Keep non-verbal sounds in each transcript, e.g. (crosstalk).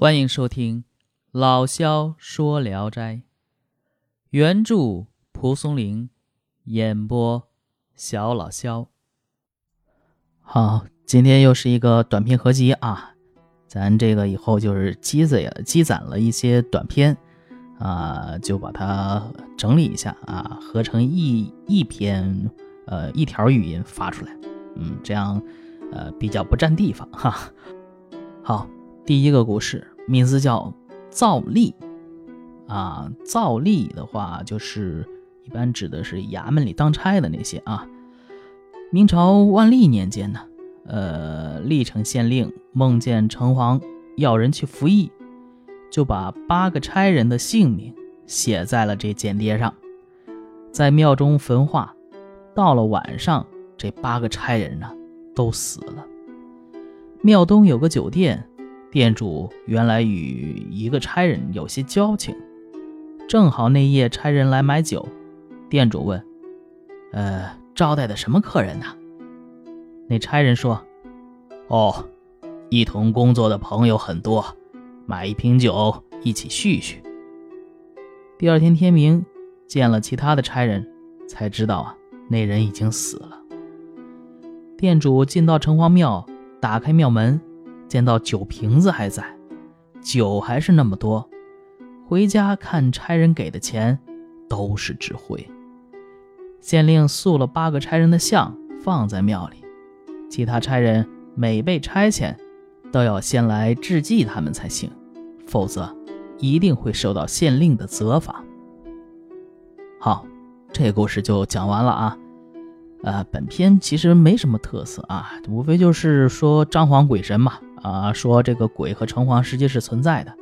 欢迎收听《老萧说聊斋》，原著蒲松龄，演播小老萧。好，今天又是一个短片合集啊！咱这个以后就是积攒、积攒了一些短片啊，就把它整理一下啊，合成一一篇呃一条语音发出来，嗯，这样呃比较不占地方哈。好。第一个故事名字叫造吏啊，造吏的话就是一般指的是衙门里当差的那些啊。明朝万历年间呢，呃，历城县令梦见城隍要人去服役，就把八个差人的姓名写在了这间谍上，在庙中焚化。到了晚上，这八个差人呢都死了。庙东有个酒店。店主原来与一个差人有些交情，正好那夜差人来买酒，店主问：“呃，招待的什么客人呢？”那差人说：“哦，一同工作的朋友很多，买一瓶酒一起叙叙。”第二天天明，见了其他的差人，才知道啊，那人已经死了。店主进到城隍庙，打开庙门。见到酒瓶子还在，酒还是那么多。回家看差人给的钱，都是纸灰。县令塑了八个差人的像放在庙里，其他差人每被差遣，都要先来致祭他们才行，否则一定会受到县令的责罚。好，这故事就讲完了啊。呃，本片其实没什么特色啊，无非就是说张皇鬼神嘛。啊，说这个鬼和城隍实际是存在的，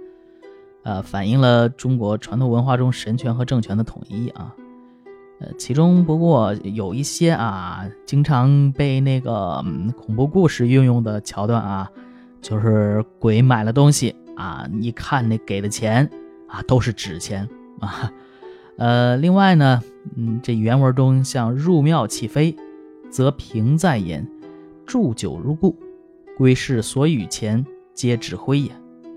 呃，反映了中国传统文化中神权和政权的统一啊。呃，其中不过有一些啊，经常被那个恐怖故事运用的桥段啊，就是鬼买了东西啊，一看那给的钱啊，都是纸钱啊。呃，另外呢，嗯，这原文中像入庙起飞，则平在焉，祝酒如故。归世所与前皆指挥也，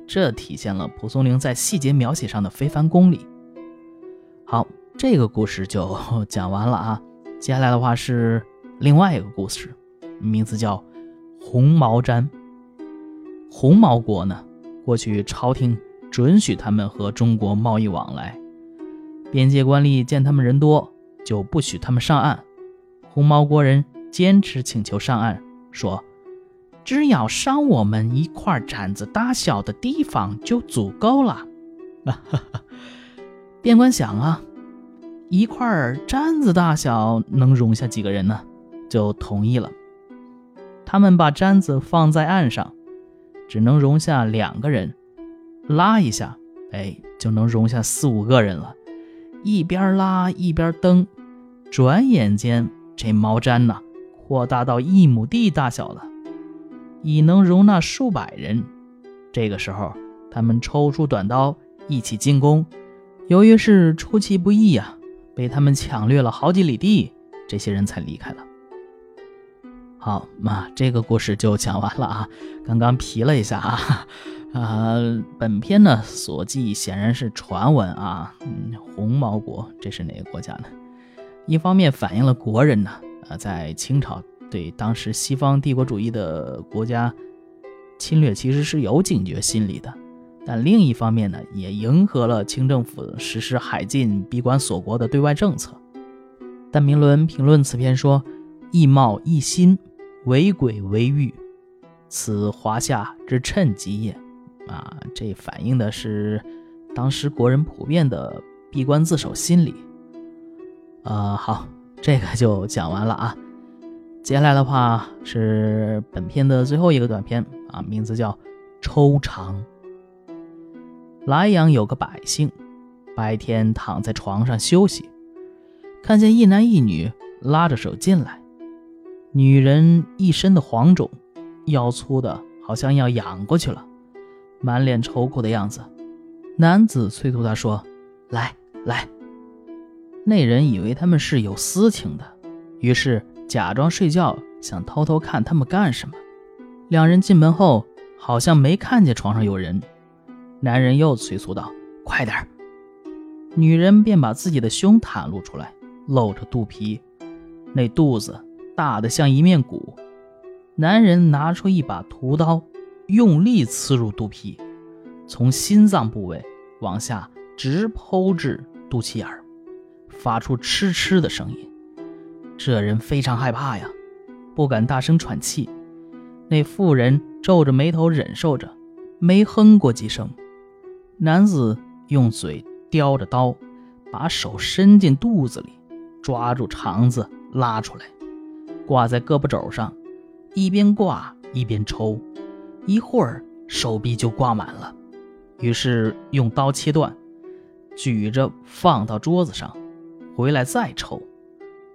这体现了蒲松龄在细节描写上的非凡功力。好，这个故事就 (laughs) 讲完了啊。接下来的话是另外一个故事，名字叫红毛毡。红毛国呢，过去朝廷准许他们和中国贸易往来，边界官吏见他们人多，就不许他们上岸。红毛国人坚持请求上岸，说。只要赏我们一块毡子大小的地方就足够了。(laughs) 边关想啊，一块毡子大小能容下几个人呢？就同意了。他们把毡子放在岸上，只能容下两个人，拉一下，哎，就能容下四五个人了。一边拉一边蹬，转眼间这毛毡呐，扩大到一亩地大小了。已能容纳数百人。这个时候，他们抽出短刀，一起进攻。由于是出其不意呀，被他们抢掠了好几里地，这些人才离开了。好，那这个故事就讲完了啊。刚刚皮了一下啊，啊，(laughs) 本片呢所记显然是传闻啊。嗯，红毛国这是哪个国家呢？一方面反映了国人呢，呃，在清朝。对当时西方帝国主义的国家侵略，其实是有警觉心理的，但另一方面呢，也迎合了清政府实施海禁、闭关锁国的对外政策。但明伦评论此篇说：“异貌异心，为鬼为欲，此华夏之趁机也。”啊，这反映的是当时国人普遍的闭关自守心理。呃，好，这个就讲完了啊。接下来的话是本片的最后一个短片啊，名字叫《抽肠》。莱阳有个百姓，白天躺在床上休息，看见一男一女拉着手进来，女人一身的黄肿，腰粗的好像要仰过去了，满脸愁苦的样子。男子催促他说：“来来。”那人以为他们是有私情的，于是。假装睡觉，想偷偷看他们干什么。两人进门后，好像没看见床上有人，男人又催促道：“快点女人便把自己的胸袒露出来，露着肚皮，那肚子大的像一面鼓。男人拿出一把屠刀，用力刺入肚皮，从心脏部位往下直剖至肚脐眼儿，发出嗤嗤的声音。这人非常害怕呀，不敢大声喘气。那妇人皱着眉头忍受着，没哼过几声。男子用嘴。叼着刀，把手伸进肚子里，抓住肠子拉出来，挂在胳膊肘上，一边挂一边抽，一会儿手臂就挂满了。于是用刀切断，举着放到桌子上，回来再抽。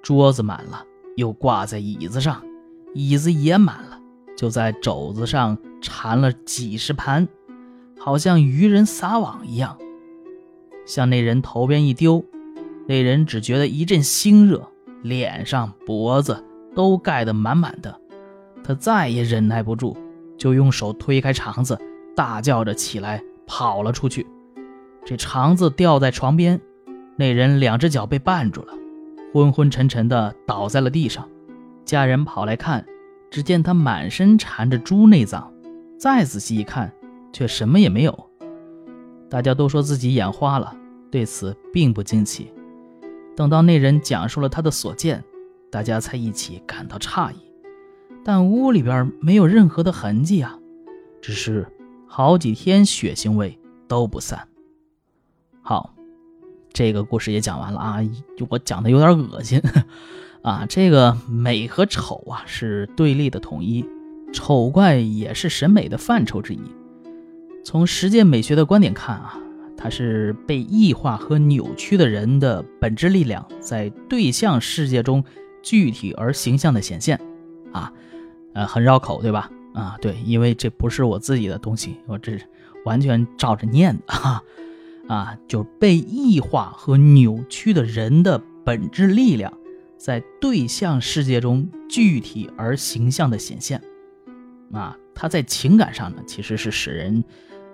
桌子满了，又挂在椅子上，椅子也满了，就在肘子上缠了几十盘，好像渔人撒网一样。向那人头边一丢，那人只觉得一阵腥热，脸上、脖子都盖得满满的。他再也忍耐不住，就用手推开肠子，大叫着起来跑了出去。这肠子掉在床边，那人两只脚被绊住了，昏昏沉沉的倒在了地上。家人跑来看，只见他满身缠着猪内脏，再仔细一看，却什么也没有。大家都说自己眼花了，对此并不惊奇。等到那人讲述了他的所见，大家才一起感到诧异。但屋里边没有任何的痕迹啊，只是好几天血腥味都不散。好，这个故事也讲完了啊，我讲的有点恶心 (laughs) 啊。这个美和丑啊是对立的统一，丑怪也是审美的范畴之一。从实践美学的观点看啊，它是被异化和扭曲的人的本质力量在对象世界中具体而形象的显现，啊，呃，很绕口，对吧？啊，对，因为这不是我自己的东西，我这完全照着念的哈，啊，啊就被异化和扭曲的人的本质力量在对象世界中具体而形象的显现，啊，它在情感上呢，其实是使人。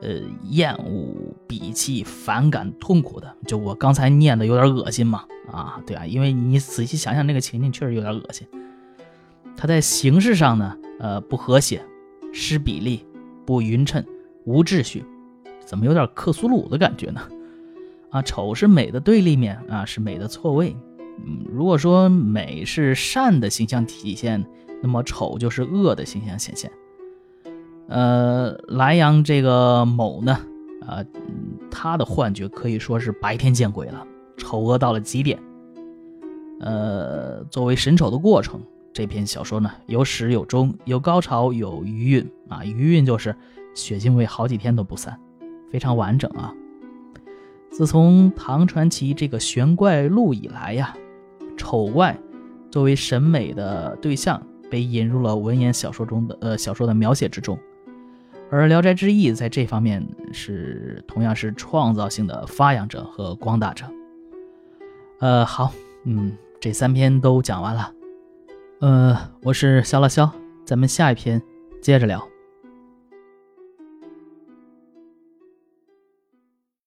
呃，厌恶、鄙弃、反感、痛苦的，就我刚才念的有点恶心嘛？啊，对啊，因为你仔细想想那个情景，确实有点恶心。它在形式上呢，呃，不和谐、失比例、不匀称、无秩序，怎么有点克苏鲁的感觉呢？啊，丑是美的对立面啊，是美的错位。嗯，如果说美是善的形象体现，那么丑就是恶的形象显现。呃，莱阳这个某呢，啊，他的幻觉可以说是白天见鬼了，丑恶到了极点。呃，作为神丑的过程，这篇小说呢有始有终，有高潮，有余韵啊，余韵就是血腥味好几天都不散，非常完整啊。自从唐传奇这个玄怪录以来呀，丑怪作为审美的对象被引入了文言小说中的呃小说的描写之中。而《聊斋志异》在这方面是同样是创造性的发扬者和光大者。呃，好，嗯，这三篇都讲完了。呃，我是肖老肖，咱们下一篇接着聊。